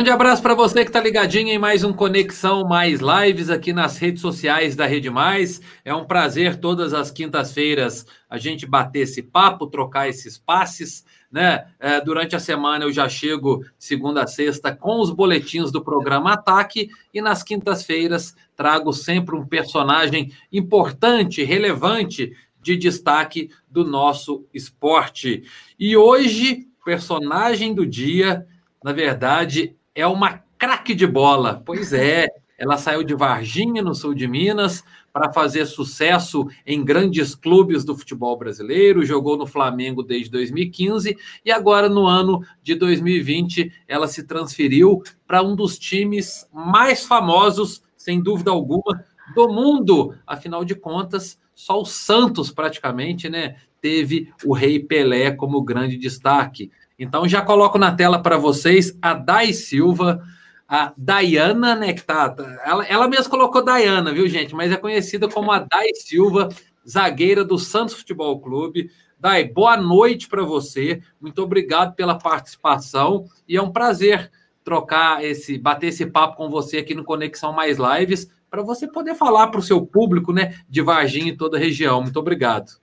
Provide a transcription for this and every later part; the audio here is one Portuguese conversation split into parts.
Grande abraço para você que está ligadinho em mais um Conexão Mais Lives aqui nas redes sociais da Rede Mais. É um prazer todas as quintas-feiras a gente bater esse papo, trocar esses passes. Né? É, durante a semana eu já chego segunda a sexta com os boletins do programa Ataque e nas quintas-feiras trago sempre um personagem importante, relevante, de destaque do nosso esporte. E hoje, personagem do dia na verdade, é uma craque de bola. Pois é, ela saiu de Varginha, no sul de Minas, para fazer sucesso em grandes clubes do futebol brasileiro, jogou no Flamengo desde 2015 e agora no ano de 2020 ela se transferiu para um dos times mais famosos, sem dúvida alguma, do mundo. Afinal de contas, só o Santos praticamente, né, teve o Rei Pelé como grande destaque. Então já coloco na tela para vocês a Dai Silva, a Dayana, né? Que tá, ela, ela mesma colocou Dayana, viu, gente? Mas é conhecida como a Dai Silva, zagueira do Santos Futebol Clube. Dai, boa noite para você. Muito obrigado pela participação e é um prazer trocar esse, bater esse papo com você aqui no Conexão Mais Lives, para você poder falar para o seu público, né, de Varginha e toda a região. Muito obrigado.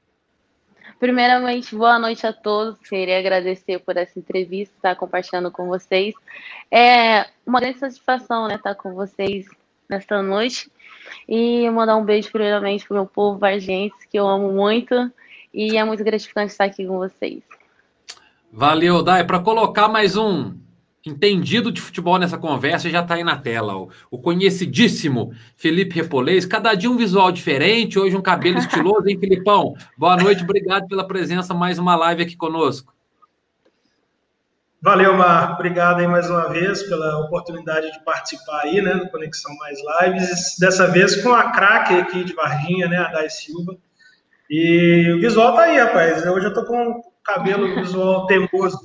Primeiramente, boa noite a todos. Queria agradecer por essa entrevista, estar compartilhando com vocês. É uma grande satisfação, né, estar com vocês nesta noite. E mandar um beijo primeiramente para o meu povo vargense, que eu amo muito. E é muito gratificante estar aqui com vocês. Valeu, Dai. Para colocar mais um entendido de futebol nessa conversa já está aí na tela. O, o, conhecidíssimo Felipe Repolês. Cada dia um visual diferente, hoje um cabelo estiloso, hein, Filipão? Boa noite, obrigado pela presença, mais uma live aqui conosco. Valeu, Marco. Obrigado aí mais uma vez pela oportunidade de participar aí, né, do Conexão Mais Lives. Dessa vez com a craque aqui de Varginha, né, a Dai Silva. E o visual tá aí, rapaz. Hoje eu tô com o cabelo visual teimoso.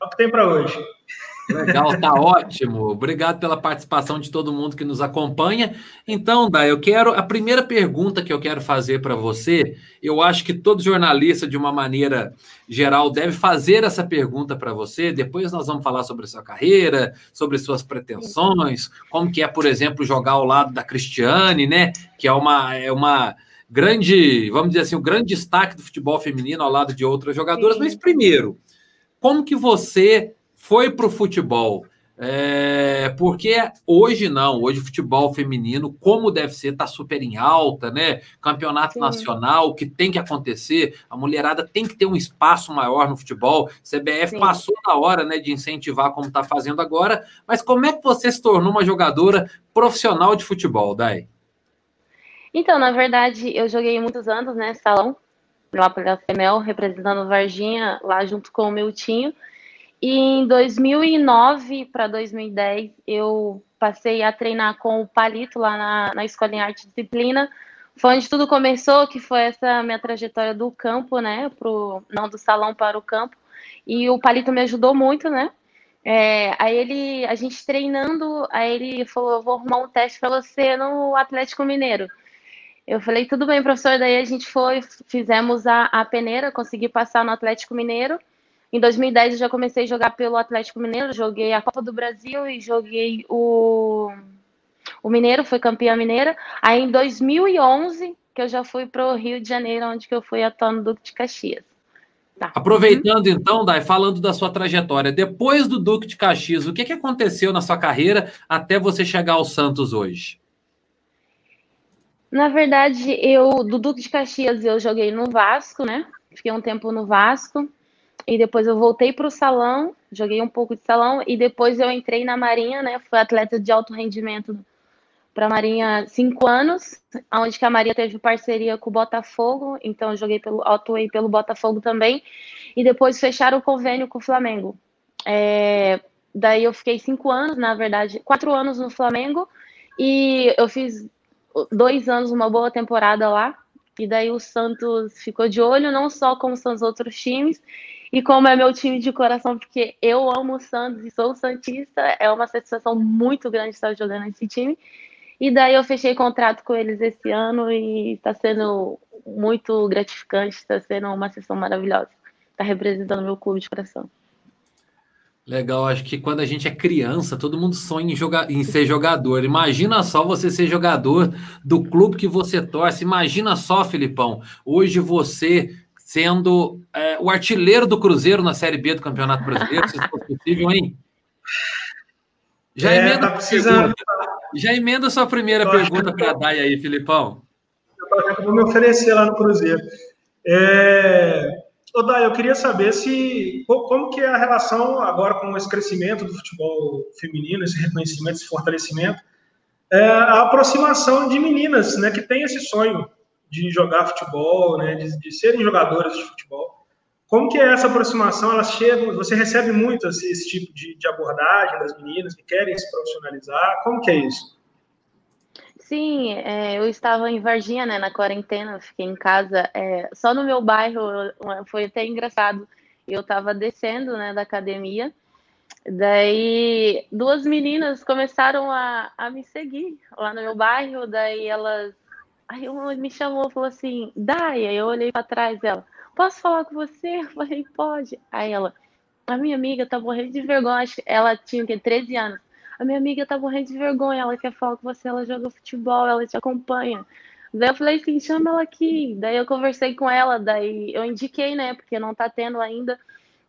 É o que tem para hoje. Legal, tá ótimo. Obrigado pela participação de todo mundo que nos acompanha. Então, Dai, eu quero. A primeira pergunta que eu quero fazer para você, eu acho que todo jornalista, de uma maneira geral, deve fazer essa pergunta para você. Depois nós vamos falar sobre sua carreira, sobre suas pretensões, como que é, por exemplo, jogar ao lado da Cristiane, né? Que é uma. É uma grande, vamos dizer assim, o um grande destaque do futebol feminino ao lado de outras jogadoras. Sim. Mas primeiro, como que você foi para o futebol. É, porque hoje não, hoje o futebol feminino, como deve ser, está super em alta, né? Campeonato Sim. nacional, que tem que acontecer, a mulherada tem que ter um espaço maior no futebol. CBF Sim. passou na hora né, de incentivar como está fazendo agora, mas como é que você se tornou uma jogadora profissional de futebol, Dai? Então, na verdade, eu joguei muitos anos, né, salão, lá pela FEMEL, representando Varginha, lá junto com o meu tinho. E em 2009 para 2010, eu passei a treinar com o Palito lá na, na Escola em Arte e Disciplina. Foi onde tudo começou, que foi essa minha trajetória do campo, né? Pro, não do salão para o campo. E o Palito me ajudou muito, né? É, aí ele, a gente treinando, aí ele falou: vou arrumar um teste para você no Atlético Mineiro. Eu falei, tudo bem, professor. Daí a gente foi, fizemos a, a peneira, consegui passar no Atlético Mineiro. Em 2010 eu já comecei a jogar pelo Atlético Mineiro, joguei a Copa do Brasil e joguei o, o Mineiro, foi campeã mineira. Aí em 2011 que eu já fui para o Rio de Janeiro, onde que eu fui atuando no Duque de Caxias. Tá. Aproveitando então, Dai, falando da sua trajetória, depois do Duque de Caxias, o que, que aconteceu na sua carreira até você chegar ao Santos hoje? Na verdade, eu do Duque de Caxias eu joguei no Vasco, né? Fiquei um tempo no Vasco. E depois eu voltei para o salão, joguei um pouco de salão e depois eu entrei na Marinha, né? Fui atleta de alto rendimento para a Marinha cinco anos, onde que a Maria teve parceria com o Botafogo, então eu joguei pelo, atuei pelo Botafogo também, e depois fecharam o convênio com o Flamengo. É, daí eu fiquei cinco anos, na verdade, quatro anos no Flamengo, e eu fiz dois anos, uma boa temporada lá, e daí o Santos ficou de olho, não só como são os outros times, e como é meu time de coração, porque eu amo o Santos e sou Santista, é uma satisfação muito grande estar jogando nesse time. E daí eu fechei contrato com eles esse ano e está sendo muito gratificante, está sendo uma sessão maravilhosa. Está representando meu clube de coração. Legal, acho que quando a gente é criança, todo mundo sonha em, jogar, em ser jogador. Imagina só você ser jogador do clube que você torce. Imagina só, Filipão, hoje você sendo é, o artilheiro do Cruzeiro na Série B do Campeonato Brasileiro, se for possível, hein? Já é, emenda, tá precisando. Já emenda sua primeira pergunta para a Dai aí, Filipão. Eu vou me oferecer lá no Cruzeiro. É, Ô, Dai, eu queria saber se como que é a relação agora com esse crescimento do futebol feminino, esse reconhecimento, esse fortalecimento, é a aproximação de meninas, né, que têm esse sonho de jogar futebol, né, de, de serem jogadoras de futebol. Como que é essa aproximação? Elas chegam, você recebe muito esse, tipo de, de abordagem das meninas que querem se profissionalizar? Como que é isso? Sim, é, eu estava em Varginha, né, na quarentena, fiquei em casa. É, só no meu bairro foi até engraçado. Eu estava descendo, né, da academia. Daí duas meninas começaram a, a me seguir lá no meu bairro. Daí elas, aí uma me chamou, falou assim, Daia. Eu olhei para trás dela, posso falar com você? Eu falei, pode. Aí ela, a minha amiga tá morrendo de vergonha. Ela tinha que 13 anos a minha amiga tá morrendo de vergonha, ela quer falar com você, ela joga futebol, ela te acompanha. Daí eu falei assim, chama ela aqui. Daí eu conversei com ela, daí eu indiquei, né, porque não tá tendo ainda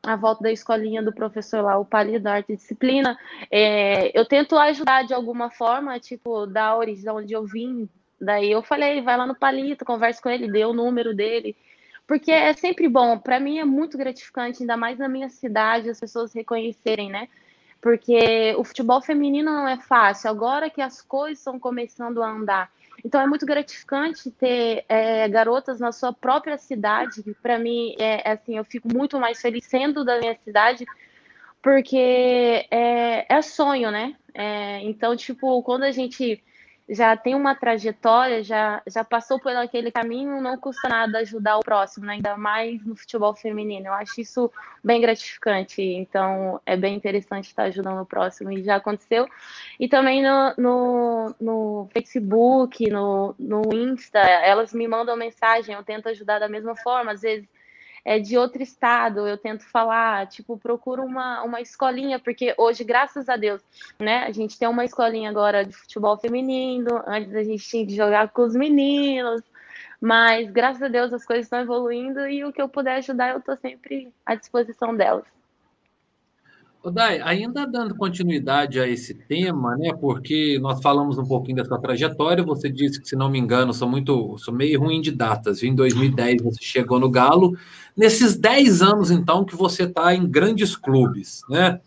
a volta da escolinha do professor lá, o Palio Arte e Disciplina. É, eu tento ajudar de alguma forma, tipo, da origem onde eu vim. Daí eu falei, vai lá no Palito, conversa com ele, dê o número dele. Porque é sempre bom, para mim é muito gratificante, ainda mais na minha cidade, as pessoas reconhecerem, né? porque o futebol feminino não é fácil, agora que as coisas estão começando a andar. Então é muito gratificante ter é, garotas na sua própria cidade. Para mim, é, é, assim, eu fico muito mais feliz sendo da minha cidade, porque é, é sonho, né? É, então, tipo, quando a gente já tem uma trajetória, já, já passou por aquele caminho, não custa nada ajudar o próximo, né? ainda mais no futebol feminino. Eu acho isso bem gratificante, então é bem interessante estar ajudando o próximo, e já aconteceu. E também no, no, no Facebook, no, no Insta, elas me mandam mensagem, eu tento ajudar da mesma forma, às vezes é de outro estado, eu tento falar, tipo, procuro uma, uma escolinha, porque hoje, graças a Deus, né, a gente tem uma escolinha agora de futebol feminino, antes a gente tinha que jogar com os meninos, mas graças a Deus as coisas estão evoluindo e o que eu puder ajudar, eu estou sempre à disposição delas. Dai, ainda dando continuidade a esse tema, né? Porque nós falamos um pouquinho da sua trajetória. Você disse que, se não me engano, sou muito, sou meio ruim de datas. Em 2010 você chegou no Galo. Nesses 10 anos, então, que você está em grandes clubes, né?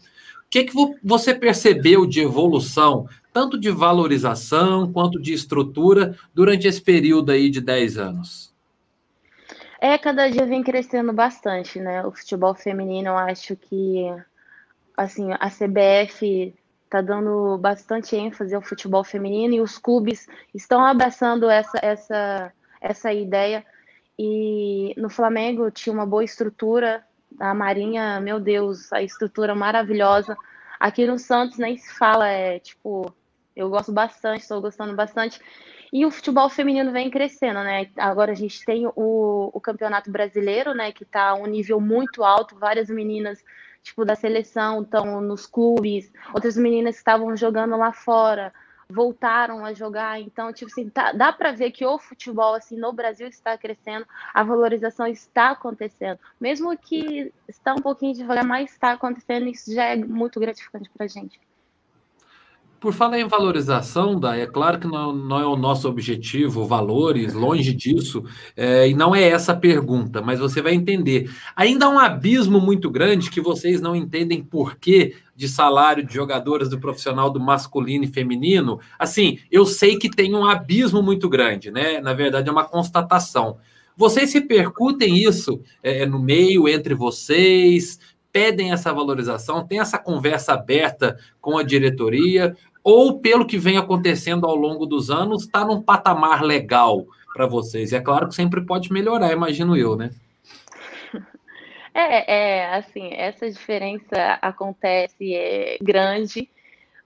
O que, que você percebeu de evolução, tanto de valorização quanto de estrutura, durante esse período aí de 10 anos? É, cada dia vem crescendo bastante, né? O futebol feminino, eu acho que assim, a CBF está dando bastante ênfase ao futebol feminino e os clubes estão abraçando essa, essa, essa ideia. E no Flamengo tinha uma boa estrutura, a Marinha, meu Deus, a estrutura maravilhosa. Aqui no Santos nem se fala, é tipo, eu gosto bastante, estou gostando bastante. E o futebol feminino vem crescendo, né? Agora a gente tem o, o Campeonato Brasileiro, né, que está a um nível muito alto, várias meninas tipo, da seleção, estão nos clubes, outras meninas que estavam jogando lá fora voltaram a jogar, então, tipo assim, tá, dá para ver que o futebol, assim, no Brasil está crescendo, a valorização está acontecendo, mesmo que está um pouquinho devagar, mas está acontecendo, isso já é muito gratificante para a gente. Por falar em valorização, é claro que não, não, é o nosso objetivo, valores, longe disso, é, e não é essa a pergunta, mas você vai entender. Ainda há um abismo muito grande que vocês não entendem por que de salário de jogadoras do profissional do masculino e feminino. Assim, eu sei que tem um abismo muito grande, né? Na verdade, é uma constatação. Vocês se percutem isso é, no meio entre vocês, pedem essa valorização, tem essa conversa aberta com a diretoria, ou pelo que vem acontecendo ao longo dos anos, está num patamar legal para vocês? E é claro que sempre pode melhorar, imagino eu, né? É, é, assim, essa diferença acontece, é grande,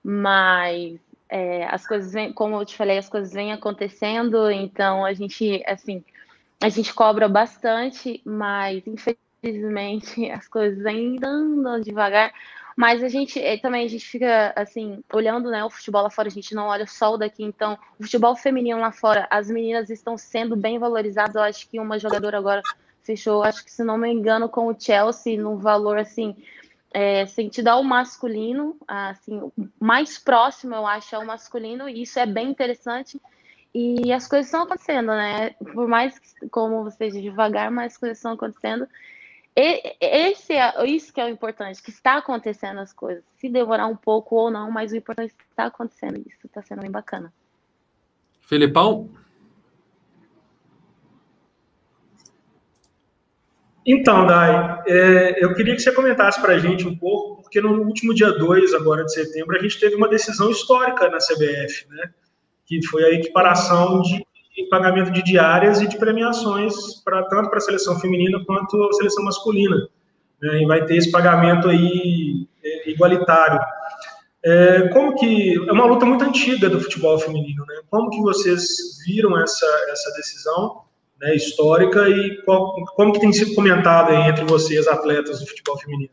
mas é, as coisas como eu te falei, as coisas vêm acontecendo, então a gente, assim, a gente cobra bastante, mas infelizmente as coisas ainda andam devagar, Mas a gente é, também a gente fica assim, olhando né, o futebol lá fora, a gente não olha só o daqui, então o futebol feminino lá fora, as meninas estão sendo bem valorizadas. Eu acho que uma jogadora agora fechou, acho que se não me engano, com o Chelsea, no valor assim, é, sentido ao masculino, assim, mais próximo, eu acho, ao masculino, e isso é bem interessante. E as coisas estão acontecendo, né? Por mais que, como você diz, devagar, mas as coisas estão acontecendo. Esse é, isso que é o importante, que está acontecendo as coisas. Se demorar um pouco ou não, mas o importante é que está acontecendo. Isso está sendo bem bacana. Filipão? Então, Dai, é, eu queria que você comentasse para a gente um pouco, porque no último dia 2 agora de setembro, a gente teve uma decisão histórica na CBF, né? que foi a equiparação de pagamento de diárias e de premiações para tanto para a seleção feminina quanto a seleção masculina. Né? E vai ter esse pagamento aí é, igualitário. É, como que é uma luta muito antiga do futebol feminino, né? Como que vocês viram essa essa decisão? né, histórica e qual, como que tem sido comentado entre vocês, atletas do futebol feminino?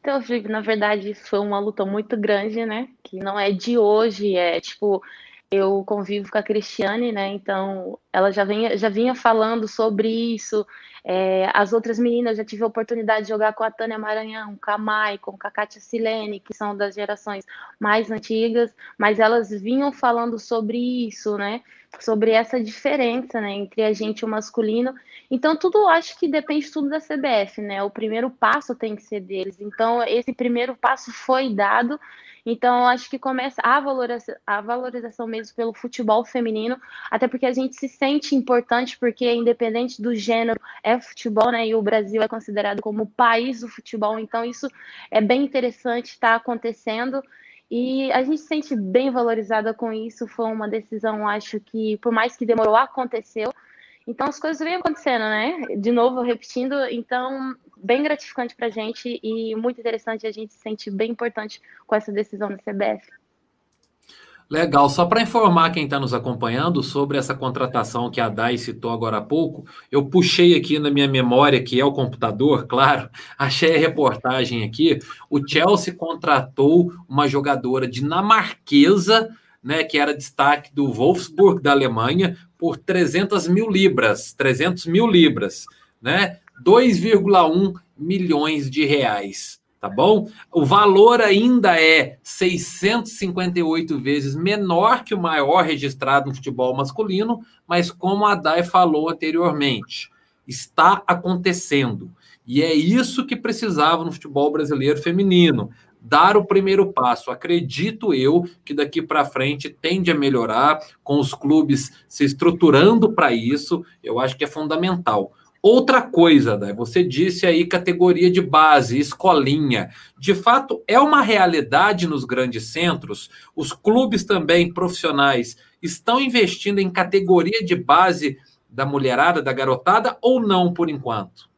Então, Felipe, na verdade, isso foi uma luta muito grande, né? Que não é de hoje, é tipo, eu convivo com a Cristiane, né? Então, ela já vinha, já vinha falando sobre isso. É, as outras meninas, já tive a oportunidade de jogar com a Tânia Maranhão, com a Maicon, com a Kátia Silene, que são das gerações mais antigas, mas elas vinham falando sobre isso, né? sobre essa diferença, né, entre a gente o masculino. Então, tudo acho que depende tudo da CBF, né? O primeiro passo tem que ser deles. Então, esse primeiro passo foi dado. Então, acho que começa a valorização, a valorização mesmo pelo futebol feminino, até porque a gente se sente importante, porque independente do gênero, é futebol, né? E o Brasil é considerado como o país do futebol. Então, isso é bem interessante estar tá acontecendo. E a gente se sente bem valorizada com isso. Foi uma decisão, acho que, por mais que demorou, aconteceu. Então as coisas vêm acontecendo, né? De novo, repetindo. Então, bem gratificante para a gente e muito interessante. A gente se sente bem importante com essa decisão da CBF. Legal, só para informar quem está nos acompanhando sobre essa contratação que a Dai citou agora há pouco, eu puxei aqui na minha memória, que é o computador, claro, achei a reportagem aqui. O Chelsea contratou uma jogadora dinamarquesa, né, que era destaque do Wolfsburg da Alemanha, por 300 mil libras, 300 mil libras, né, 2,1 milhões de reais tá bom? O valor ainda é 658 vezes menor que o maior registrado no futebol masculino, mas como a Dai falou anteriormente, está acontecendo. E é isso que precisava no futebol brasileiro feminino. Dar o primeiro passo. Acredito eu que daqui para frente tende a melhorar, com os clubes se estruturando para isso. Eu acho que é fundamental. Outra coisa, né? você disse aí categoria de base, escolinha. De fato, é uma realidade nos grandes centros. Os clubes também profissionais estão investindo em categoria de base da mulherada, da garotada, ou não por enquanto?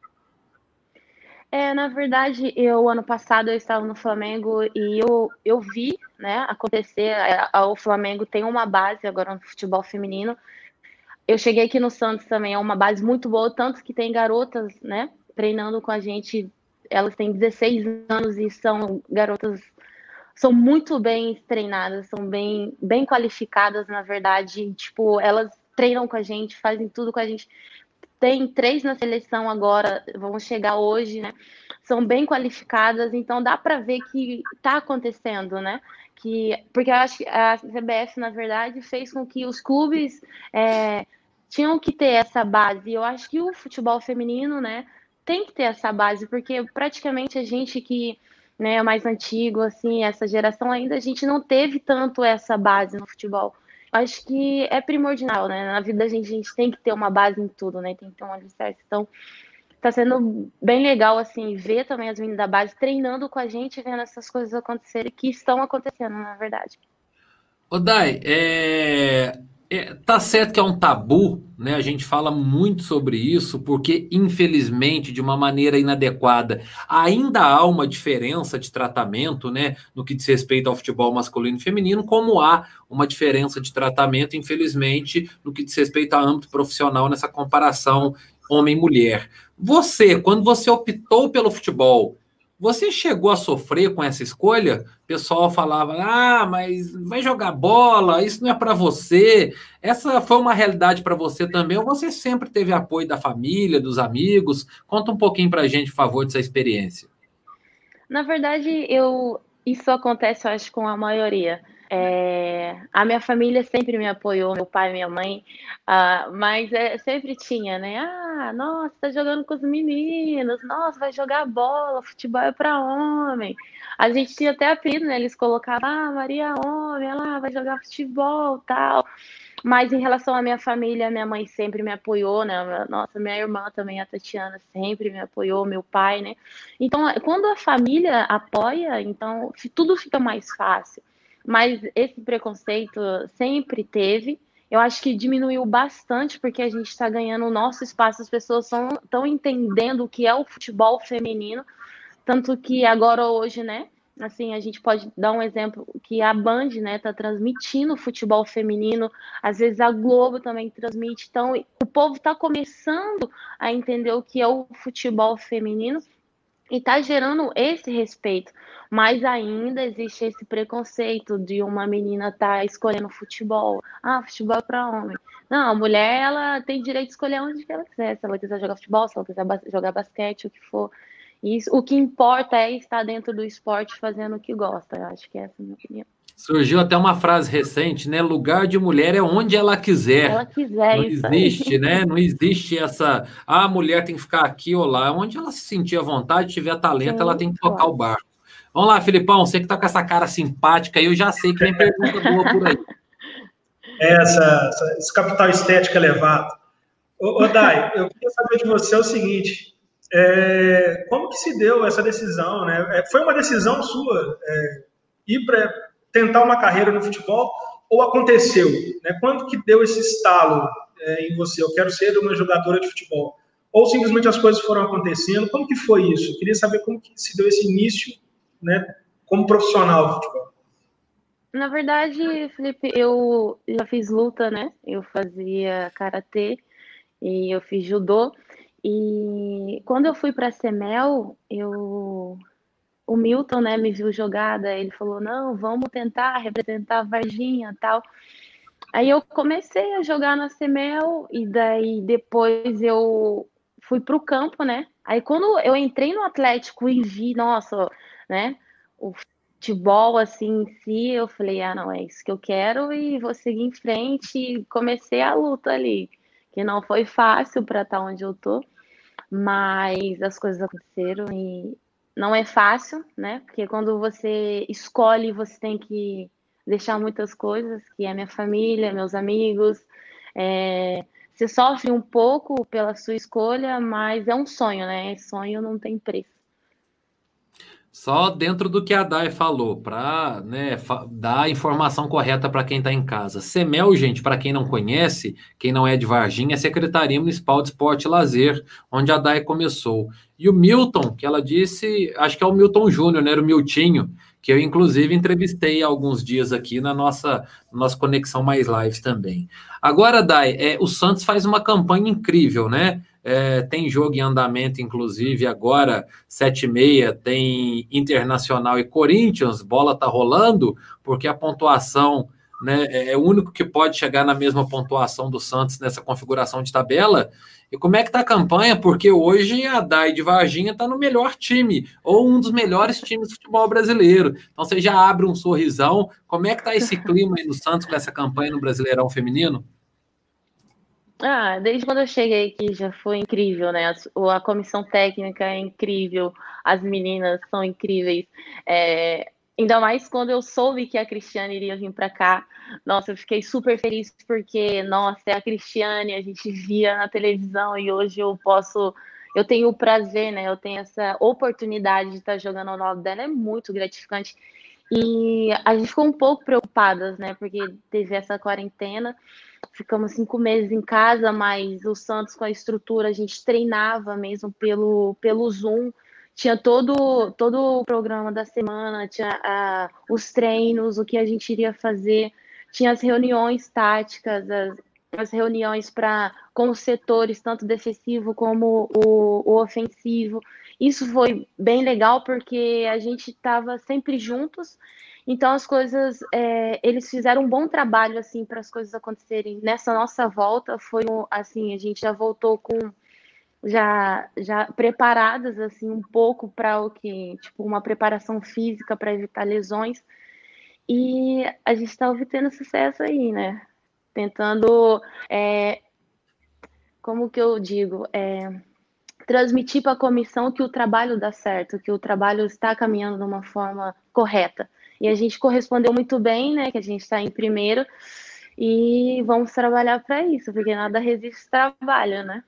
É, na verdade, eu ano passado eu estava no Flamengo e eu, eu vi né, acontecer. É, o Flamengo tem uma base agora no futebol feminino eu cheguei aqui no Santos também, é uma base muito boa, tanto que tem garotas, né, treinando com a gente. Elas têm 16 anos e são garotas são muito bem treinadas, são bem bem qualificadas, na verdade, tipo, elas treinam com a gente, fazem tudo com a gente. Tem três na seleção agora, vão chegar hoje, né? São bem qualificadas, então dá para ver que está acontecendo, né? que porque eu acho que a CBF na verdade fez com que os clubes é, tinham que ter essa base. Eu acho que o futebol feminino, né, tem que ter essa base porque praticamente a gente que né, é mais antigo, assim, essa geração ainda a gente não teve tanto essa base no futebol. Acho que é primordial, né? Na vida da gente, a gente tem que ter uma base em tudo, né? Tem que ter um alicerce. Então, tá sendo bem legal, assim, ver também as meninas da base treinando com a gente, vendo essas coisas acontecerem, que estão acontecendo, na verdade. Ô, Dai, é... É, tá certo que é um tabu, né? A gente fala muito sobre isso, porque, infelizmente, de uma maneira inadequada, ainda há uma diferença de tratamento, né? No que diz respeito ao futebol masculino e feminino, como há uma diferença de tratamento, infelizmente, no que diz respeito ao âmbito profissional nessa comparação homem-mulher. Você, quando você optou pelo futebol, Você chegou a sofrer com essa escolha? O pessoal falava: ah, mas vai jogar bola, isso não é para você. Essa foi uma realidade para você também? Ou você sempre teve apoio da família, dos amigos? Conta um pouquinho para a gente, por favor, dessa experiência. Na verdade, eu isso acontece, eu acho, com a maioria. É, a minha família sempre me apoiou, meu pai, minha mãe, uh, mas é, sempre tinha, né? Ah, nossa, tá jogando com os meninos, nossa, vai jogar bola, futebol é para homem. A gente tinha até apelido, né? Eles colocavam, ah, Maria Homem, ela vai jogar futebol tal. Mas em relação à minha família, minha mãe sempre me apoiou, né? Nossa, minha irmã também, a Tatiana, sempre me apoiou, meu pai, né? Então, quando a família apoia, então tudo fica mais fácil mas esse preconceito sempre teve. Eu acho que diminuiu bastante porque a gente está ganhando o nosso espaço, as pessoas estão entendendo o que é o futebol feminino, tanto que agora hoje, né? Assim, a gente pode dar um exemplo que a Band, né, tá transmitindo futebol feminino, às vezes a Globo também transmite. Então, o povo está começando a entender o que é o futebol feminino e está gerando esse respeito. Mas ainda existe esse preconceito de uma menina estar tá escolhendo futebol. Ah, futebol é para homem. Não, a mulher ela tem direito de escolher onde ela quiser. Se ela quiser jogar futebol, se ela quiser jogar basquete, o que for. Isso, o que importa é estar dentro do esporte fazendo o que gosta. Eu acho que essa é a minha opinião. Surgiu até uma frase recente, né? Lugar de mulher é onde ela quiser. Ela quiser, Não existe, aí. né? Não existe essa. Ah, a mulher tem que ficar aqui ou lá. Onde ela se sentir à vontade, tiver talento, Sim, ela tem que tocar o barco. Vamos lá, Filipão, você que tá com essa cara simpática aí, eu já sei que vem pergunta boa por aí. É essa, essa, esse capital estético elevado. Ô, ô Dai, eu queria saber de você o seguinte: é, como que se deu essa decisão? Né? É, foi uma decisão sua é, ir para tentar uma carreira no futebol ou aconteceu? Né? Quando que deu esse estalo é, em você? Eu quero ser uma jogadora de futebol. Ou simplesmente as coisas foram acontecendo? Como que foi isso? Eu queria saber como que se deu esse início, né, como profissional de futebol. Na verdade, Felipe, eu já fiz luta, né? Eu fazia karatê e eu fiz judô. E quando eu fui para a Semel, eu o Milton, né, me viu jogada, ele falou: "Não, vamos tentar representar a Varginha, tal". Aí eu comecei a jogar na Semel e daí depois eu fui para o campo, né? Aí quando eu entrei no Atlético e vi, nossa, né, o futebol assim em si, eu falei: "Ah, não, é isso que eu quero e vou seguir em frente". E comecei a luta ali, que não foi fácil para estar onde eu tô, mas as coisas aconteceram e não é fácil, né? Porque quando você escolhe, você tem que deixar muitas coisas, que é minha família, meus amigos. É... Você sofre um pouco pela sua escolha, mas é um sonho, né? Sonho não tem preço. Só dentro do que a Dai falou, para né, dar a informação correta para quem está em casa. CEMEL, gente, para quem não conhece, quem não é de Varginha, é Secretaria Municipal de Esporte e Lazer, onde a Dai começou. E o Milton, que ela disse, acho que é o Milton Júnior, né, era o Miltinho, que eu inclusive entrevistei há alguns dias aqui na nossa, nossa Conexão Mais Lives também. Agora, Dai, é, o Santos faz uma campanha incrível, né? É, tem jogo em andamento, inclusive, agora, sete e meia, tem Internacional e Corinthians, bola tá rolando, porque a pontuação né, é, é o único que pode chegar na mesma pontuação do Santos nessa configuração de tabela. E como é que tá a campanha? Porque hoje a Dai de Varginha está no melhor time, ou um dos melhores times do futebol brasileiro. Então você já abre um sorrisão. Como é que tá esse clima aí no Santos com essa campanha no Brasileirão Feminino? Ah, desde quando eu cheguei aqui já foi incrível, né? A, a comissão técnica é incrível, as meninas são incríveis. É, ainda mais quando eu soube que a Cristiane iria vir para cá. Nossa, eu fiquei super feliz porque, nossa, é a Cristiane, a gente via na televisão e hoje eu posso. Eu tenho o prazer, né? Eu tenho essa oportunidade de estar jogando ao lado dela, é muito gratificante. E a gente ficou um pouco preocupadas, né? Porque teve essa quarentena ficamos cinco meses em casa, mas o Santos com a estrutura, a gente treinava mesmo pelo, pelo Zoom, tinha todo, todo o programa da semana, tinha uh, os treinos, o que a gente iria fazer, tinha as reuniões táticas, as, as reuniões para com os setores, tanto defensivo como o, o ofensivo. Isso foi bem legal porque a gente estava sempre juntos. Então as coisas, é, eles fizeram um bom trabalho assim para as coisas acontecerem. Nessa nossa volta foi assim, a gente já voltou com já já preparadas assim um pouco para o que, tipo uma preparação física para evitar lesões. E a gente está obtendo sucesso aí, né? Tentando, é, como que eu digo, é, transmitir para a comissão que o trabalho dá certo, que o trabalho está caminhando de uma forma correta. E a gente correspondeu muito bem, né? Que a gente está em primeiro e vamos trabalhar para isso, porque nada resiste trabalho, né?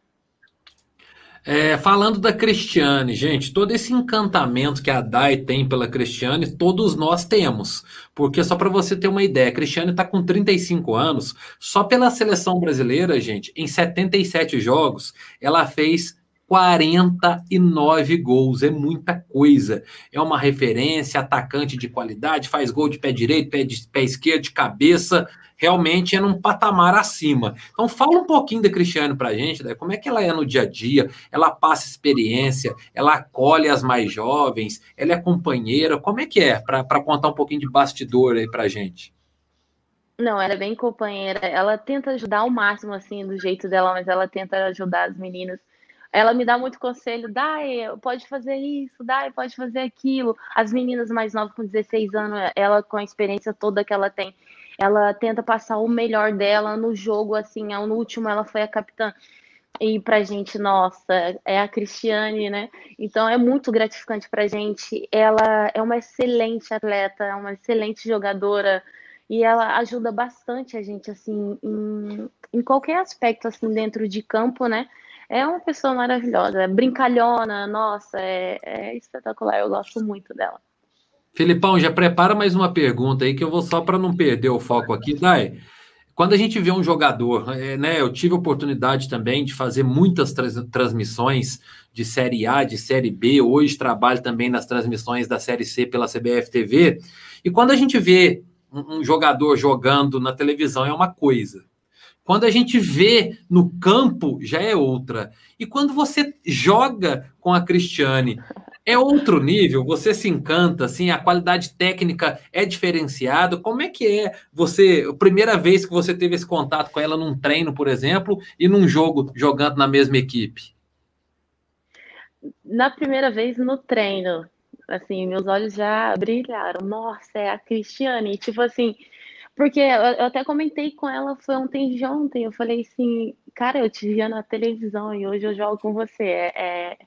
É, falando da Cristiane, gente, todo esse encantamento que a Dai tem pela Cristiane, todos nós temos. Porque só para você ter uma ideia, a Cristiane está com 35 anos, só pela seleção brasileira, gente, em 77 jogos, ela fez 49 gols, é muita coisa. É uma referência, atacante de qualidade, faz gol de pé direito, pé, de, pé esquerdo, de cabeça, realmente é num patamar acima. Então fala um pouquinho da Cristiane pra gente, né? como é que ela é no dia a dia, ela passa experiência, ela acolhe as mais jovens, ela é companheira, como é que é? Para contar um pouquinho de bastidor aí pra gente. Não, ela é bem companheira. Ela tenta ajudar ao máximo, assim, do jeito dela, mas ela tenta ajudar as meninas ela me dá muito conselho, Dai, pode fazer isso, Dai, pode fazer aquilo. As meninas mais novas, com 16 anos, ela com a experiência toda que ela tem, ela tenta passar o melhor dela no jogo, assim, no último ela foi a capitã. E pra gente, nossa, é a Cristiane, né? Então é muito gratificante pra gente. Ela é uma excelente atleta, é uma excelente jogadora e ela ajuda bastante a gente, assim, em, em qualquer aspecto, assim, dentro de campo, né? É uma pessoa maravilhosa, é brincalhona, nossa, é, é espetacular, eu gosto muito dela. Filipão, já prepara mais uma pergunta aí que eu vou só para não perder o foco aqui, Dai. Quando a gente vê um jogador, é, né? Eu tive a oportunidade também de fazer muitas transmissões de Série A, de Série B. Hoje trabalho também nas transmissões da Série C pela CBF TV. E quando a gente vê um, um jogador jogando na televisão é uma coisa. Quando a gente vê no campo, já é outra. E quando você joga com a Cristiane, é outro nível, você se encanta, assim, a qualidade técnica é diferenciada. Como é que é você, a primeira vez que você teve esse contato com ela num treino, por exemplo, e num jogo jogando na mesma equipe? Na primeira vez no treino, assim, meus olhos já brilharam. Nossa, é a Cristiane. Tipo assim, porque eu até comentei com ela, foi ontem de ontem, eu falei assim, cara, eu te via na televisão e hoje eu jogo com você. É, é...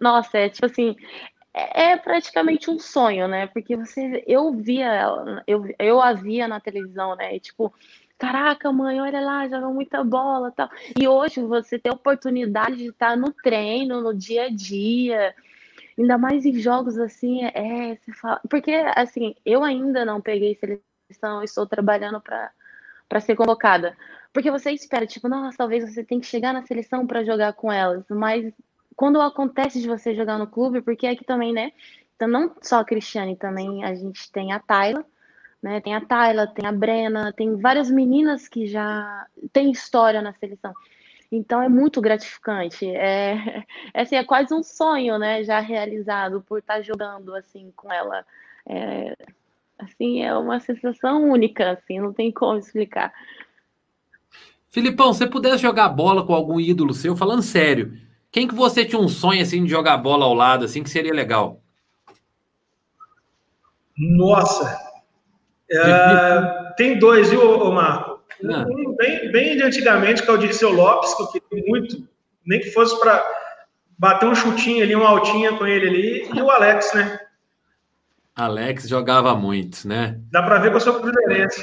Nossa, é tipo assim, é, é praticamente um sonho, né? Porque você, eu via ela, eu, eu a via na televisão, né? E, tipo, caraca, mãe, olha lá, joga muita bola tal. E hoje você tem a oportunidade de estar no treino, no dia a dia, ainda mais em jogos assim, é, você fala. Porque, assim, eu ainda não peguei seleção inscrição, estou trabalhando para ser convocada. Porque você espera, tipo, nossa, talvez você tenha que chegar na seleção para jogar com elas, mas quando acontece de você jogar no clube, porque aqui também, né? Então, não só a Cristiane, também a gente tem a Tayla, né? Tem a Tayla, tem a Brena, tem várias meninas que já têm história na seleção. Então é muito gratificante. É, é, assim, é quase um sonho, né? Já realizado por estar jogando assim com ela. É, Assim, é uma sensação única, assim, não tem como explicar. Filipão, se pudesse jogar bola com algum ídolo seu, falando sério, quem que você tinha um sonho assim de jogar bola ao lado, assim, que seria legal? Nossa! É, tem dois, viu, Marco? Ah. Um bem, bem de antigamente, que é o Dirceu Lopes, que eu queria muito, nem que fosse para bater um chutinho ali, uma altinha com ele ali, e o Alex, né? Alex jogava muito, né? Dá para ver que eu sou cruzeirense.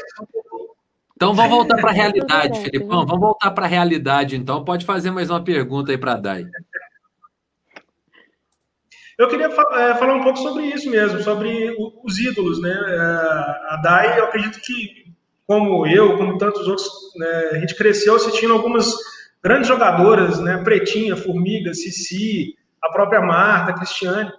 Então vamos voltar para a realidade, Filipão. Vamos voltar para a realidade, então. Pode fazer mais uma pergunta aí para a Dai. Eu queria é, falar um pouco sobre isso mesmo, sobre os ídolos, né? É, a Dai, eu acredito que, como eu, como tantos outros, né, a gente cresceu assistindo algumas grandes jogadoras, né? Pretinha, Formiga, Cici, a própria Marta, a Cristiane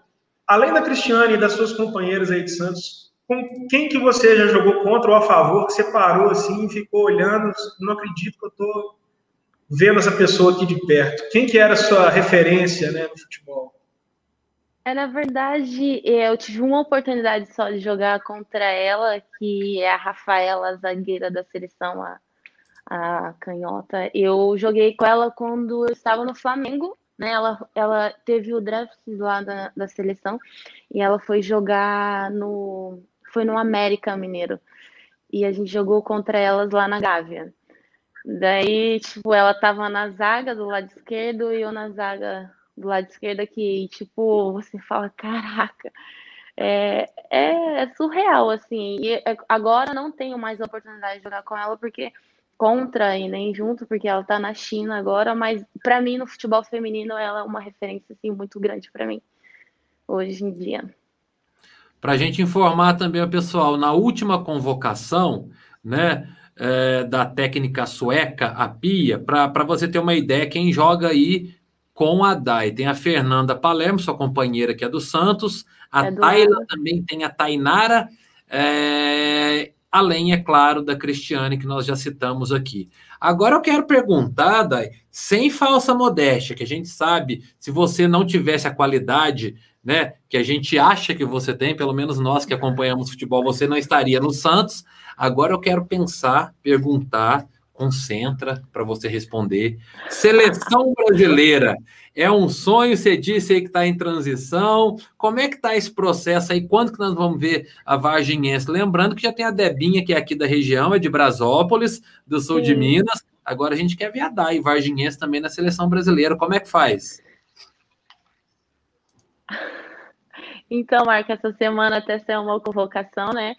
além da Cristiane e das suas companheiras aí de Santos, com quem que você já jogou contra ou a favor, que você parou assim e ficou olhando, não acredito que eu tô vendo essa pessoa aqui de perto? Quem que era a sua referência né, no futebol? É, na verdade, eu tive uma oportunidade só de jogar contra ela, que é a Rafaela, zagueira da seleção, a, a canhota. Eu joguei com ela quando eu estava no Flamengo, né? Ela, ela teve o draft lá da, da seleção e ela foi jogar no. Foi no América Mineiro. E a gente jogou contra elas lá na Gávea. Daí, tipo, ela tava na zaga do lado esquerdo e eu na zaga do lado esquerdo aqui. E, tipo, você fala, caraca, é, é, é surreal, assim. E é, agora não tenho mais a oportunidade de jogar com ela, porque contra e nem junto, porque ela tá na China agora, mas para mim no futebol feminino ela é uma referência assim muito grande para mim hoje em dia. Para a gente informar também o pessoal, na última convocação, né, é, da técnica sueca, a Pia, para você ter uma ideia, quem joga aí com a Dai. Tem a Fernanda Palermo, sua companheira que é do Santos, a é Tayla também tem a Tainara, é, além, é claro, da Cristiane, que nós já citamos aqui. Agora eu quero perguntar, Dai, sem falsa modéstia, que a gente sabe, se você não tivesse a qualidade né, que a gente acha que você tem, pelo menos nós que acompanhamos futebol, você não estaria no Santos. Agora eu quero pensar, perguntar, concentra para você responder. Seleção brasileira é um sonho? Você disse aí que está em transição. Como é que está esse processo aí? Quando que nós vamos ver a Varginhense? Lembrando que já tem a Debinha, que é aqui da região, é de Brasópolis, do sul Sim. de Minas. Agora a gente quer ver a Dai Varginhense também na seleção brasileira. Como é que faz? Então, Marco, essa semana até saiu uma convocação, né?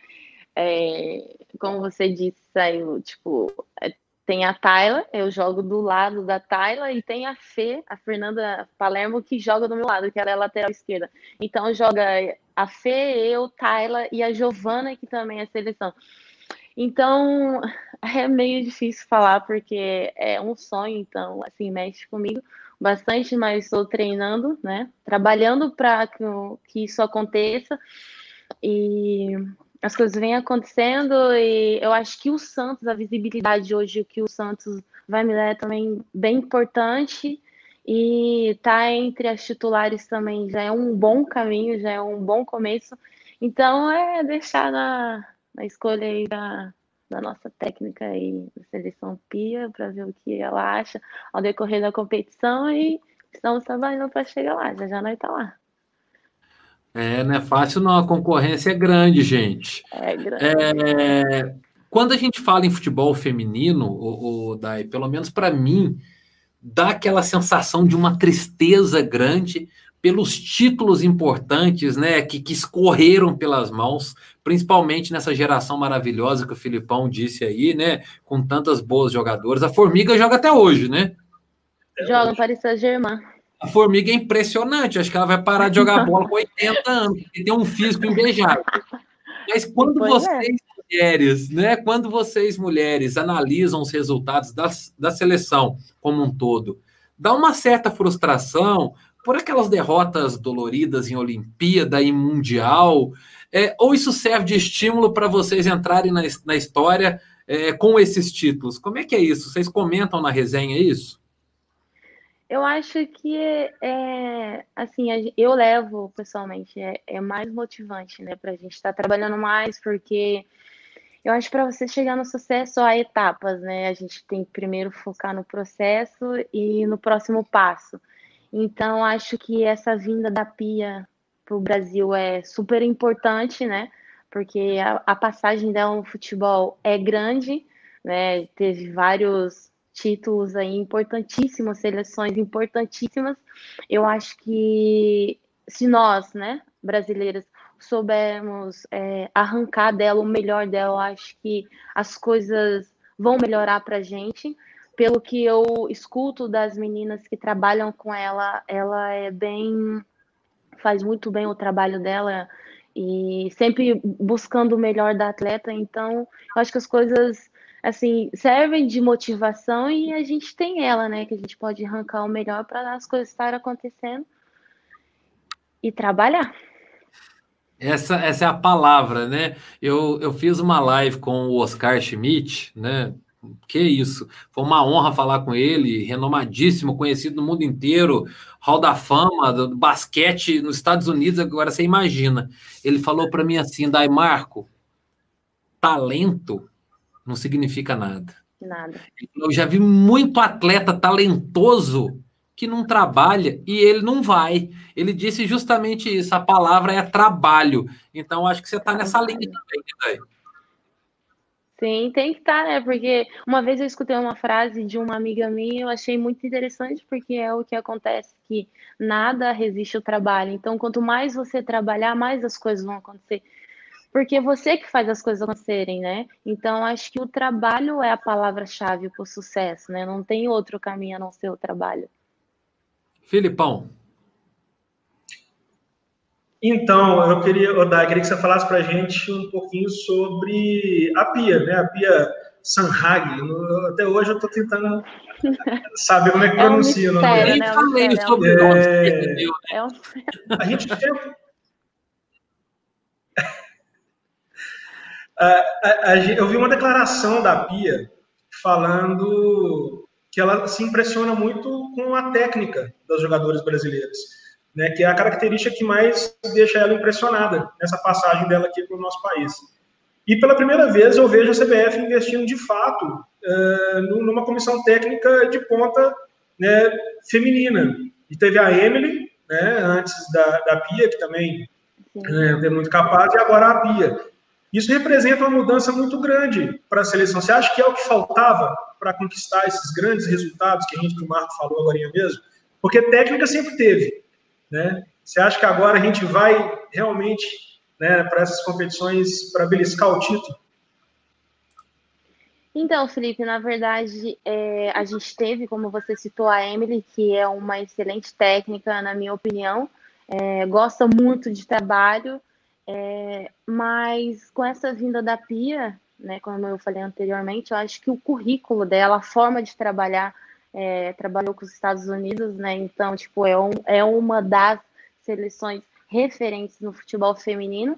É, como você disse, saiu, tipo, é, tem a Tayla, eu jogo do lado da Tayla, e tem a Fê, a Fernanda Palermo, que joga do meu lado, que ela é lateral esquerda. Então joga a Fê, eu, Tayla e a Giovana, que também é seleção. Então é meio difícil falar, porque é um sonho, então, assim, mexe comigo bastante, mas estou treinando, né? Trabalhando para que, que isso aconteça. E as coisas vêm acontecendo e eu acho que o Santos, a visibilidade hoje que o Santos vai me dar é também bem importante e tá entre as titulares também já é um bom caminho, já é um bom começo. Então é deixar na, na escolha aí da, da nossa técnica aí da seleção Pia para ver o que ela acha ao decorrer da competição e estamos trabalhando para chegar lá, já já nós tá lá. É, não é fácil não, a concorrência é grande, gente. É grande. É, quando a gente fala em futebol feminino, o, o Dai, pelo menos para mim, dá aquela sensação de uma tristeza grande, pelos títulos importantes, né, que, que escorreram pelas mãos, principalmente nessa geração maravilhosa que o Filipão disse aí, né, com tantas boas jogadoras. A Formiga joga até hoje, né? Joga no Paris Saint-Germain. A Formiga é impressionante, acho que ela vai parar de jogar bola com 80 anos, porque tem um físico invejável. Mas quando pois é. vocês, é. mulheres, né, quando vocês, mulheres, analisam os resultados da, da seleção como um todo, dá uma certa frustração, por aquelas derrotas doloridas em Olimpíada e Mundial? É, ou isso serve de estímulo para vocês entrarem na, na história é, com esses títulos? Como é que é isso? Vocês comentam na resenha isso? Eu acho que é, assim, eu levo pessoalmente, é, é mais motivante, né, para a gente estar tá trabalhando mais, porque eu acho que para você chegar no sucesso há etapas, né? A gente tem que primeiro focar no processo e no próximo passo. Então, acho que essa vinda da Pia para o Brasil é super importante, né? Porque a, a, passagem dela no futebol é grande, né? Teve vários títulos aí importantíssimos, seleções importantíssimas. Eu acho que se nós, né, brasileiras, soubermos é, arrancar dela o melhor dela, acho que as coisas vão melhorar para a gente pelo que eu escuto das meninas que trabalham com ela, ela é bem. faz muito bem o trabalho dela e sempre buscando o melhor da atleta. Então, eu acho que as coisas assim servem de motivação e a gente tem ela, né? Que a gente pode arrancar o melhor para as coisas estarem acontecendo e trabalhar. Essa, essa é a palavra, né? Eu, eu fiz uma live com o Oscar Schmidt, né? Que isso. Foi uma honra falar com ele, renomadíssimo, conhecido no mundo inteiro, Hall da Fama, do basquete nos Estados Unidos, agora você imagina. Ele falou para mim assim, Dai Marco, talento não significa nada. Nada. Eu já vi muito atleta talentoso que não trabalha e ele não vai. Ele disse justamente isso, a palavra é trabalho. Então, acho que você está nessa linha também, né, Sim, tem que estar, tá, né? Porque uma vez eu escutei uma frase de uma amiga minha, eu achei muito interessante, porque é o que acontece, que nada resiste ao trabalho. Então, quanto mais você trabalhar, mais as coisas vão acontecer. Porque é você que faz as coisas acontecerem, né? Então, acho que o trabalho é a palavra-chave para o sucesso, né? Não tem outro caminho a não ser o trabalho. Filipão, então, eu queria, Odai, queria que você falasse para a gente um pouquinho sobre a Pia, né? A Pia Sanhag. Até hoje eu estou tentando saber como é que é pronuncia um o nome dela. Né? falei sobre é... nome, é... é um... A gente tem... a, a, a, eu vi uma declaração da Pia falando que ela se impressiona muito com a técnica dos jogadores brasileiros né, que é a característica que mais deixa ela impressionada nessa passagem dela aqui para o nosso país. E pela primeira vez eu vejo a CBF investindo de fato uh, numa comissão técnica de ponta né, feminina. E teve a Emily, né, antes da, da Pia, que também né, é muito capaz, e agora a Pia. Isso representa uma mudança muito grande para a seleção. Você acha que é o que faltava para conquistar esses grandes resultados que a gente, que o Marco falou agora mesmo? Porque técnica sempre teve, né? Você acha que agora a gente vai realmente né, para essas competições para beliscar o título? Então, Felipe, na verdade, é, a gente teve, como você citou, a Emily, que é uma excelente técnica, na minha opinião, é, gosta muito de trabalho, é, mas com essa vinda da Pia, né, como eu falei anteriormente, eu acho que o currículo dela, a forma de trabalhar, é, trabalhou com os Estados Unidos, né? Então, tipo, é, um, é uma das seleções referentes no futebol feminino.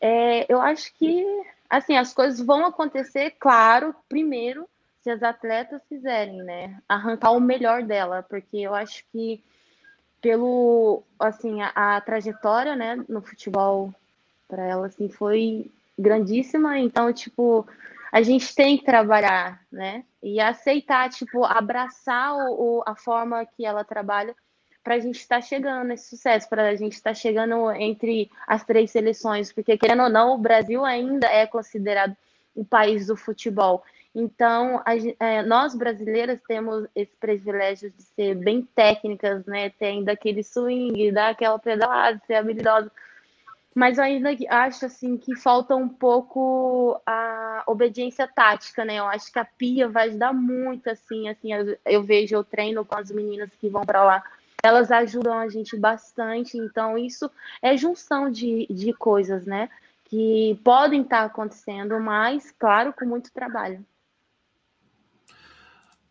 É, eu acho que, assim, as coisas vão acontecer, claro, primeiro, se as atletas fizerem, né? Arrancar o melhor dela, porque eu acho que pelo, assim, a, a trajetória, né, no futebol para ela, assim, foi grandíssima. Então, tipo, a gente tem que trabalhar, né? E aceitar, tipo, abraçar o, o a forma que ela trabalha para a gente estar tá chegando nesse sucesso, para a gente estar tá chegando entre as três seleções, porque querendo ou não, o Brasil ainda é considerado o país do futebol. Então, a, é, nós brasileiras temos esse privilégio de ser bem técnicas, né? Tem daquele swing, daquela pedalada, ser habilidosa mas eu ainda acho assim que falta um pouco a obediência tática, né? Eu acho que a Pia vai ajudar muito, assim, assim, eu, eu vejo, eu treino com as meninas que vão para lá, elas ajudam a gente bastante, então isso é junção de, de coisas, né? Que podem estar tá acontecendo, mas, claro, com muito trabalho.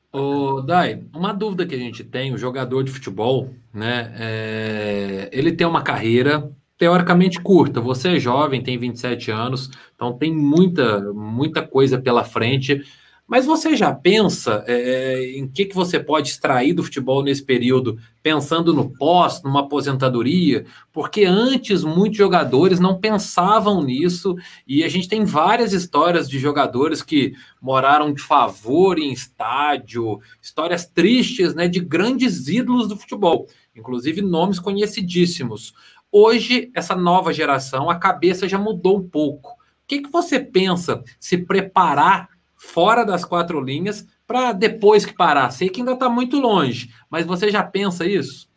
Ô, Dai, uma dúvida que a gente tem, o jogador de futebol, né? É, ele tem uma carreira teoricamente curta. Você é jovem, tem 27 anos, então tem muita, muita coisa pela frente. Mas você já pensa é, em que, que você pode extrair do futebol nesse período, pensando no pós, numa aposentadoria? Porque antes muitos jogadores não pensavam nisso, e a gente tem várias histórias de jogadores que moraram de favor em estádio, histórias tristes né, de grandes ídolos do futebol, inclusive nomes conhecidíssimos. Hoje, essa nova geração, a cabeça já mudou um pouco. O que, que você pensa se preparar fora das quatro linhas para depois que parar? Sei que ainda está muito longe, mas você já pensa isso?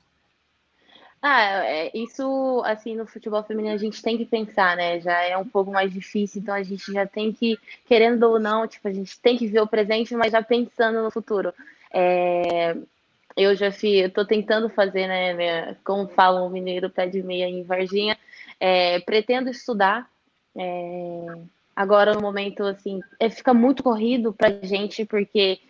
Ah, é, isso, assim, no futebol feminino a gente tem que pensar, né? Já é um pouco mais difícil, então a gente já tem que, querendo ou não, tipo, a gente tem que ver o presente, mas já pensando no futuro. É, eu já fiz, eu tô tentando fazer, né, minha, como fala o mineiro pé de meia em Varginha, é, pretendo estudar. É, agora, no momento, assim, é, fica muito corrido pra gente, porque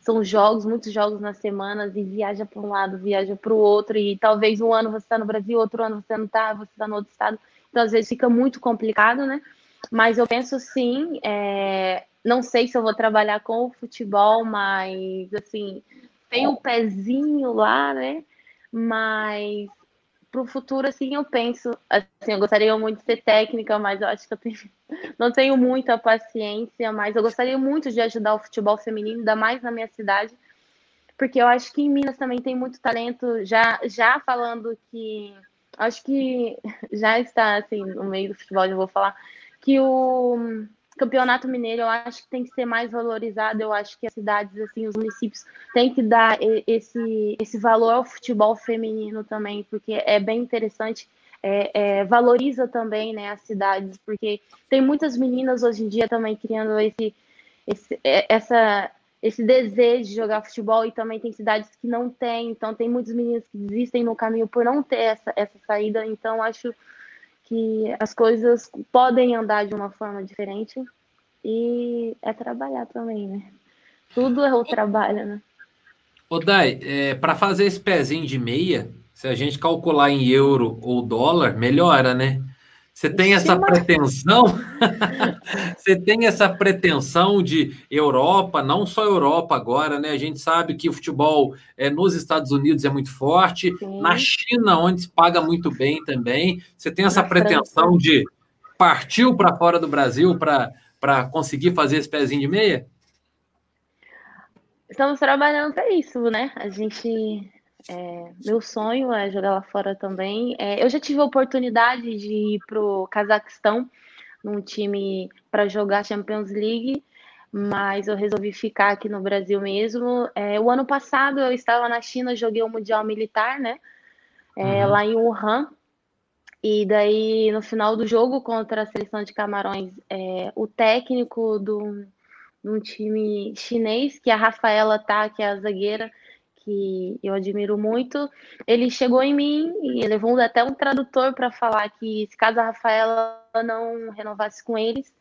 são jogos, muitos jogos nas semanas, e viaja para um lado, viaja para o outro, e talvez um ano você está no Brasil, outro ano você não está, você está no outro estado. Então, às vezes, fica muito complicado, né? Mas eu penso sim, é, não sei se eu vou trabalhar com o futebol, mas assim, tem um pezinho lá, né? Mas para o futuro, assim, eu penso, assim, eu gostaria muito de ser técnica, mas eu acho que eu tenho, não tenho muita paciência, mas eu gostaria muito de ajudar o futebol feminino, ainda mais na minha cidade, porque eu acho que em Minas também tem muito talento, já, já falando que, acho que já está, assim, no meio do futebol, eu vou falar, que o Campeonato Mineiro eu acho que tem que ser mais valorizado. Eu acho que as cidades, assim, os municípios têm que dar esse, esse valor ao futebol feminino também, porque é bem interessante. É, é, valoriza também né, as cidades, porque tem muitas meninas hoje em dia também criando esse, esse, é, essa, esse desejo de jogar futebol e também tem cidades que não têm, então tem muitos meninos que desistem no caminho por não ter essa, essa saída, então acho que as coisas podem andar de uma forma diferente e é trabalhar também, né? Tudo é o trabalho, né? Ô Dai, é, para fazer esse pezinho de meia, se a gente calcular em euro ou dólar, melhora, né? Você tem essa pretensão? Você tem essa pretensão de Europa, não só Europa agora, né? A gente sabe que o futebol é, nos Estados Unidos é muito forte, Sim. na China, onde se paga muito bem também. Você tem essa na pretensão França. de partir para fora do Brasil para conseguir fazer esse pezinho de meia? Estamos trabalhando para isso, né? A gente é, meu sonho é jogar lá fora também. É, eu já tive a oportunidade de ir para o Cazaquistão, num time para jogar Champions League, mas eu resolvi ficar aqui no Brasil mesmo. É, o ano passado eu estava na China, joguei o Mundial Militar, né? É, uhum. Lá em Wuhan. E daí, no final do jogo contra a seleção de Camarões, é, o técnico do, de um time chinês, que é a Rafaela Tá, que é a zagueira, que eu admiro muito, ele chegou em mim e levou até um tradutor para falar que se caso a Rafaela não renovasse com eles,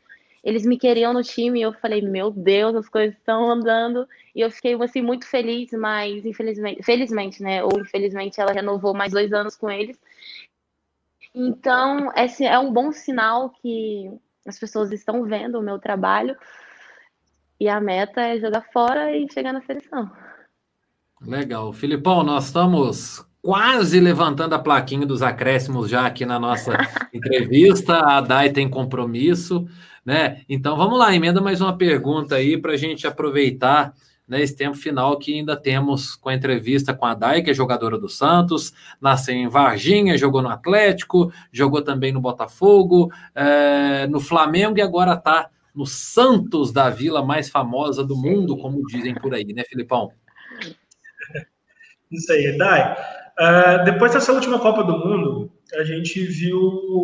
eles me queriam no time. E eu falei, meu Deus, as coisas estão andando. E eu fiquei assim muito feliz, mas infelizmente, felizmente, né, ou infelizmente ela renovou mais dois anos com eles. Então, esse é um bom sinal que as pessoas estão vendo o meu trabalho. E a meta é jogar fora e chegar na seleção. Legal. Filipão, nós estamos quase levantando a plaquinha dos acréscimos já aqui na nossa entrevista. A Dai tem compromisso, né? Então vamos lá, emenda mais uma pergunta aí para a gente aproveitar né, esse tempo final que ainda temos com a entrevista com a Dai, que é jogadora do Santos, nasceu em Varginha, jogou no Atlético, jogou também no Botafogo, é, no Flamengo e agora está no Santos da vila mais famosa do mundo, como dizem por aí, né, Filipão? Isso aí, Dai. Uh, depois dessa última Copa do Mundo, a gente viu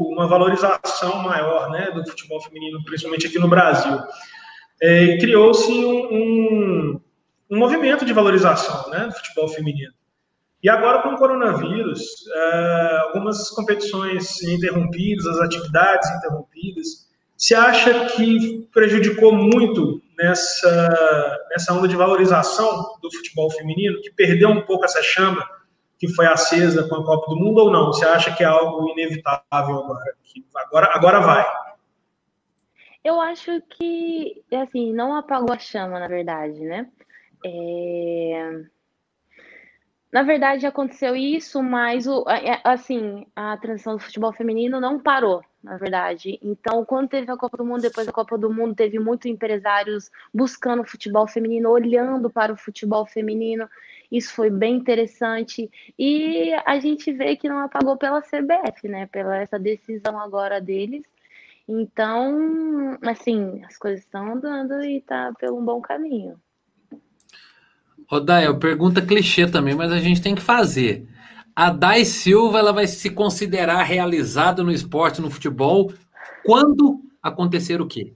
uma valorização maior né, do futebol feminino, principalmente aqui no Brasil. É, Criou-se um, um, um, movimento de valorização né, do futebol feminino. E agora, com o coronavírus, uh, algumas competições interrompidas, as atividades interrompidas, você acha que prejudicou muito nessa, nessa onda de valorização do futebol feminino, que perdeu um pouco essa chama que foi acesa com a Copa do Mundo ou não? Você acha que é algo inevitável agora? Que agora, agora vai? Eu acho que, assim, não apagou a chama, na verdade, né? É... Na verdade, aconteceu isso, mas o, assim, a transição do futebol feminino não parou, na verdade. Então, quando teve a Copa do Mundo, depois da Copa do Mundo, teve muitos empresários buscando o futebol feminino, olhando para o futebol feminino. Isso foi bem interessante. E a gente vê que não apagou pela CBF, né? Pela essa decisão agora deles. Então, assim, as coisas estão andando e tá pelo um bom caminho. Dael, pergunta clichê também, mas a gente tem que fazer. A Dai Silva ela vai se considerar realizada no esporte, no futebol, quando acontecer o quê?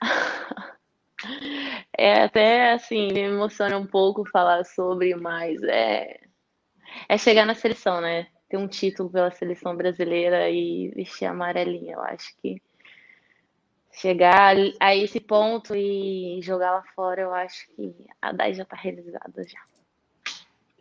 É até assim, me emociona um pouco falar sobre, mas é, é chegar na seleção, né? Ter um título pela seleção brasileira e vestir amarelinha. Eu acho que chegar a esse ponto e jogar lá fora, eu acho que a Dai já está realizada já.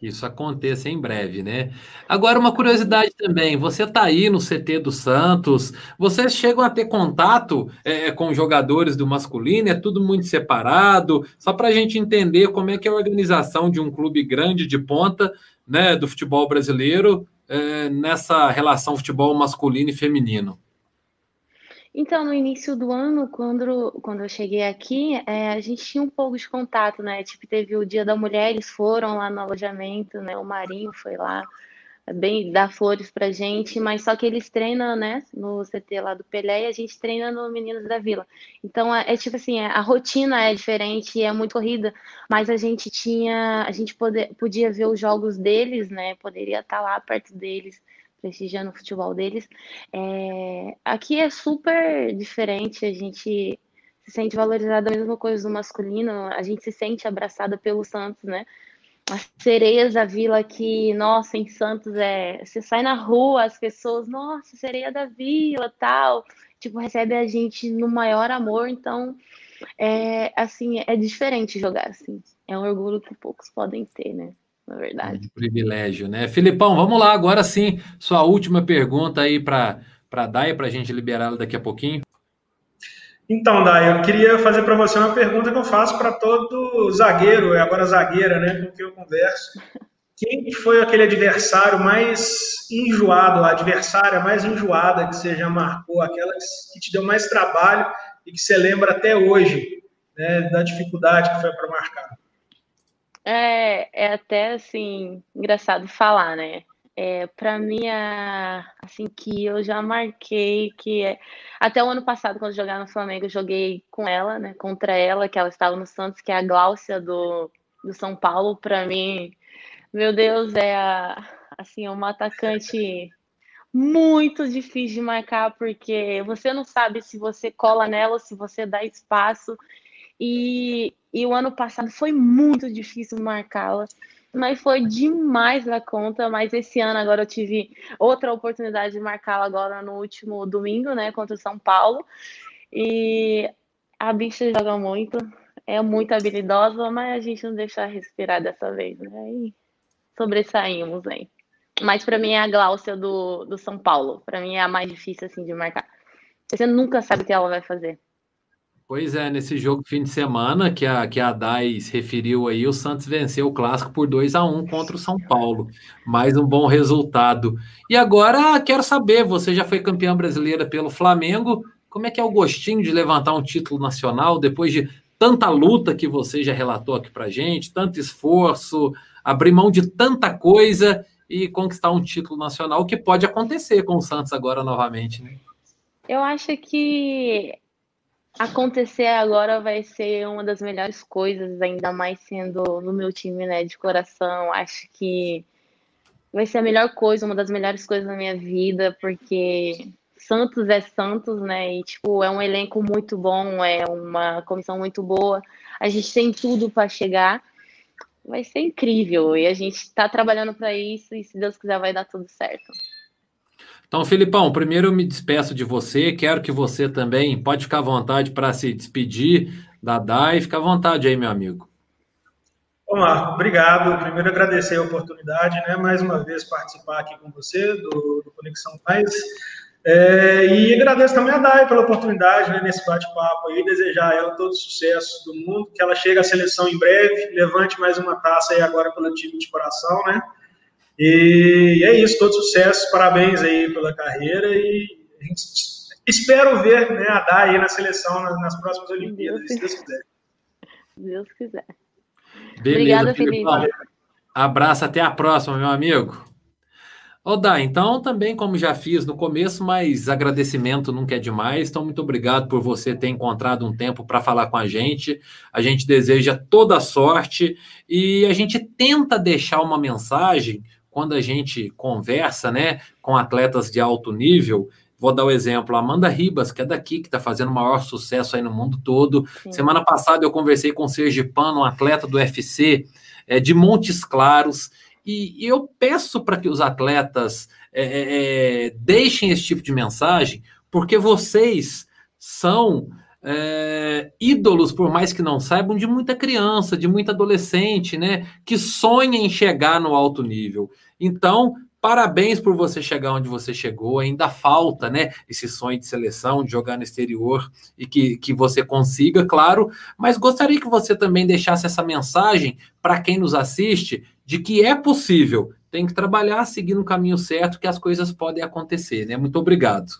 Isso aconteça em breve, né? Agora, uma curiosidade também: você está aí no CT do Santos, vocês chegam a ter contato é, com jogadores do masculino, é tudo muito separado, só para a gente entender como é que é a organização de um clube grande de ponta né, do futebol brasileiro é, nessa relação futebol masculino e feminino. Então, no início do ano, quando, quando eu cheguei aqui, é, a gente tinha um pouco de contato, né? Tipo, teve o Dia da Mulher, eles foram lá no alojamento, né? O Marinho foi lá, bem dar flores pra gente, mas só que eles treinam, né? No CT lá do Pelé e a gente treina no Meninos da Vila. Então, é, é tipo assim, é, a rotina é diferente, é muito corrida, mas a gente tinha, a gente poder, podia ver os jogos deles, né? Poderia estar lá perto deles prestigiando o futebol deles. É, aqui é super diferente, a gente se sente valorizada a mesma coisa do masculino, a gente se sente abraçada pelo Santos, né? As sereias da vila aqui, nossa, em Santos é. Você sai na rua, as pessoas, nossa, sereia da vila, tal. Tipo, recebe a gente no maior amor, então é assim, é diferente jogar assim. É um orgulho que poucos podem ter, né? Na verdade. É privilégio, né? Filipão, vamos lá, agora sim, sua última pergunta aí para a Dai, para a gente liberá-la daqui a pouquinho. Então, Dai, eu queria fazer para você uma pergunta que eu faço para todo zagueiro, e agora zagueira, né, com quem eu converso. Quem foi aquele adversário mais enjoado, a adversária mais enjoada que você já marcou, aquela que te deu mais trabalho e que você lembra até hoje, né, da dificuldade que foi para marcar? É, é até assim engraçado falar, né? É, para mim, é, assim, que eu já marquei que é, até o ano passado, quando jogava no Flamengo, eu joguei com ela, né? Contra ela, que ela estava no Santos, que é a Gláucia do, do São Paulo. Para mim, meu Deus, é a, assim, uma atacante muito difícil de marcar, porque você não sabe se você cola nela, se você dá espaço. E, e o ano passado foi muito difícil marcá-la, mas foi demais na conta. Mas esse ano agora eu tive outra oportunidade de marcá-la agora no último domingo, né, contra o São Paulo. E a bicha joga muito, é muito habilidosa, mas a gente não deixa respirar dessa vez, né? E sobressaímos aí. Mas para mim é a Gláucia do, do São Paulo. Para mim é a mais difícil assim de marcar. Você nunca sabe o que ela vai fazer. Pois é, nesse jogo fim de semana que a, que a Dai referiu aí, o Santos venceu o clássico por 2 a 1 contra o São Paulo. Mais um bom resultado. E agora quero saber, você já foi campeã brasileira pelo Flamengo, como é que é o gostinho de levantar um título nacional depois de tanta luta que você já relatou aqui pra gente, tanto esforço, abrir mão de tanta coisa e conquistar um título nacional, que pode acontecer com o Santos agora novamente, né? Eu acho que acontecer agora vai ser uma das melhores coisas, ainda mais sendo no meu time, né, de coração. Acho que vai ser a melhor coisa, uma das melhores coisas da minha vida, porque Santos é Santos, né? E tipo, é um elenco muito bom, é uma comissão muito boa. A gente tem tudo para chegar. Vai ser incrível e a gente está trabalhando para isso e se Deus quiser vai dar tudo certo. Então, Filipão, primeiro eu me despeço de você. Quero que você também pode ficar à vontade para se despedir da DAI. Fica à vontade aí, meu amigo. Bom, Marco, obrigado. Primeiro agradecer a oportunidade, né? Mais uma vez participar aqui com você do, do Conexão Mais. É, e agradeço também a DAI pela oportunidade né, nesse bate-papo aí, desejar a ela todo o sucesso do mundo, que ela chegue à seleção em breve, levante mais uma taça aí agora pelo time de coração, né? E é isso, todo sucesso, parabéns aí pela carreira e a gente espero ver né, a Dai aí na seleção nas, nas próximas Olimpíadas, se Deus quiser. Deus quiser. Beleza, Obrigada, Felipe. Abraço, até a próxima, meu amigo. Ô, Dá, então também, como já fiz no começo, mas agradecimento nunca é demais. Então, muito obrigado por você ter encontrado um tempo para falar com a gente. A gente deseja toda a sorte e a gente tenta deixar uma mensagem quando a gente conversa né, com atletas de alto nível, vou dar o exemplo, Amanda Ribas, que é daqui, que está fazendo o maior sucesso aí no mundo todo. Sim. Semana passada eu conversei com o Sergipano, um atleta do UFC, é, de Montes Claros, e, e eu peço para que os atletas é, é, é, deixem esse tipo de mensagem, porque vocês são é, ídolos, por mais que não saibam, de muita criança, de muita adolescente, né? Que sonha em chegar no alto nível. Então, Parabéns por você chegar onde você chegou. Ainda falta, né? Esse sonho de seleção, de jogar no exterior e que, que você consiga, claro. Mas gostaria que você também deixasse essa mensagem para quem nos assiste de que é possível. Tem que trabalhar, seguir no caminho certo, que as coisas podem acontecer, né? Muito obrigado.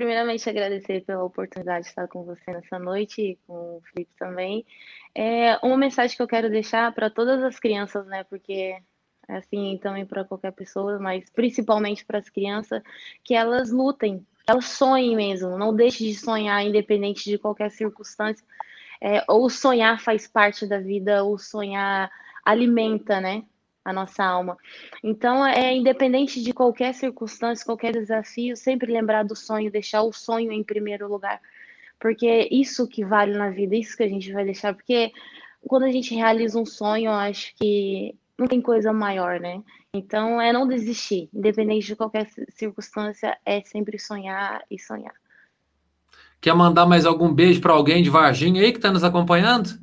Primeiramente, agradecer pela oportunidade de estar com você nessa noite e com o Felipe também. É uma mensagem que eu quero deixar para todas as crianças, né? Porque assim também para qualquer pessoa, mas principalmente para as crianças, que elas lutem, que elas sonhem mesmo, não deixe de sonhar independente de qualquer circunstância. É, ou sonhar faz parte da vida, ou sonhar alimenta, né, a nossa alma. Então, é independente de qualquer circunstância, qualquer desafio, sempre lembrar do sonho, deixar o sonho em primeiro lugar, porque é isso que vale na vida, isso que a gente vai deixar, porque quando a gente realiza um sonho, eu acho que não tem coisa maior, né? Então é não desistir, independente de qualquer circunstância, é sempre sonhar e sonhar. Quer mandar mais algum beijo para alguém de Varginha aí que está nos acompanhando?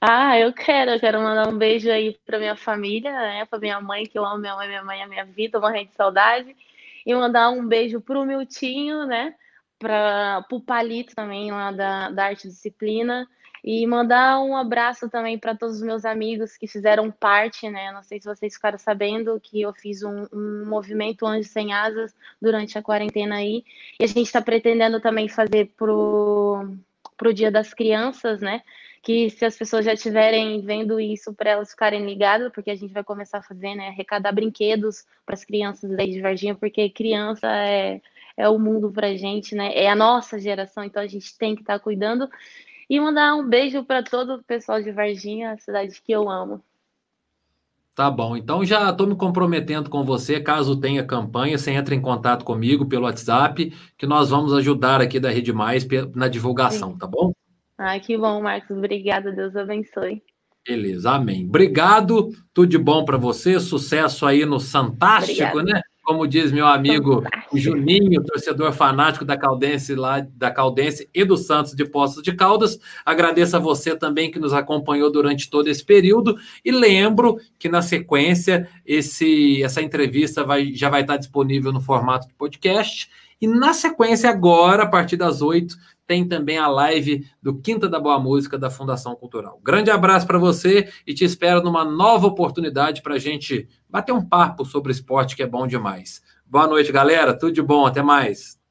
Ah, eu quero, eu quero mandar um beijo aí para minha família, né? Para minha mãe, que eu amo minha mãe, minha mãe é minha vida, morrendo de saudade. E mandar um beijo pro Miltinho, né? Para o Palito também, lá da, da Arte Disciplina. E mandar um abraço também para todos os meus amigos que fizeram parte, né? Não sei se vocês ficaram sabendo que eu fiz um, um movimento Anjos Sem Asas durante a quarentena aí. E a gente está pretendendo também fazer pro, pro Dia das Crianças, né? Que se as pessoas já estiverem vendo isso, para elas ficarem ligadas, porque a gente vai começar a fazer, né? Arrecadar brinquedos para as crianças daí de Varginha, porque criança é, é o mundo para gente, né? É a nossa geração, então a gente tem que estar tá cuidando. E mandar um beijo para todo o pessoal de Varginha, a cidade que eu amo. Tá bom, então já estou me comprometendo com você, caso tenha campanha, você entra em contato comigo pelo WhatsApp, que nós vamos ajudar aqui da Rede Mais na divulgação, Sim. tá bom? Ai, que bom, Marcos. Obrigada, Deus abençoe. Beleza, amém. Obrigado, tudo de bom para você, sucesso aí no Fantástico, Obrigada. né? como diz meu amigo Juninho, torcedor fanático da Caldense lá da Caldense e do Santos de Poços de Caldas. Agradeço a você também que nos acompanhou durante todo esse período e lembro que na sequência esse essa entrevista vai, já vai estar disponível no formato de podcast e na sequência agora a partir das oito tem também a live do Quinta da Boa Música da Fundação Cultural. Grande abraço para você e te espero numa nova oportunidade para a gente bater um papo sobre esporte que é bom demais. Boa noite, galera. Tudo de bom. Até mais.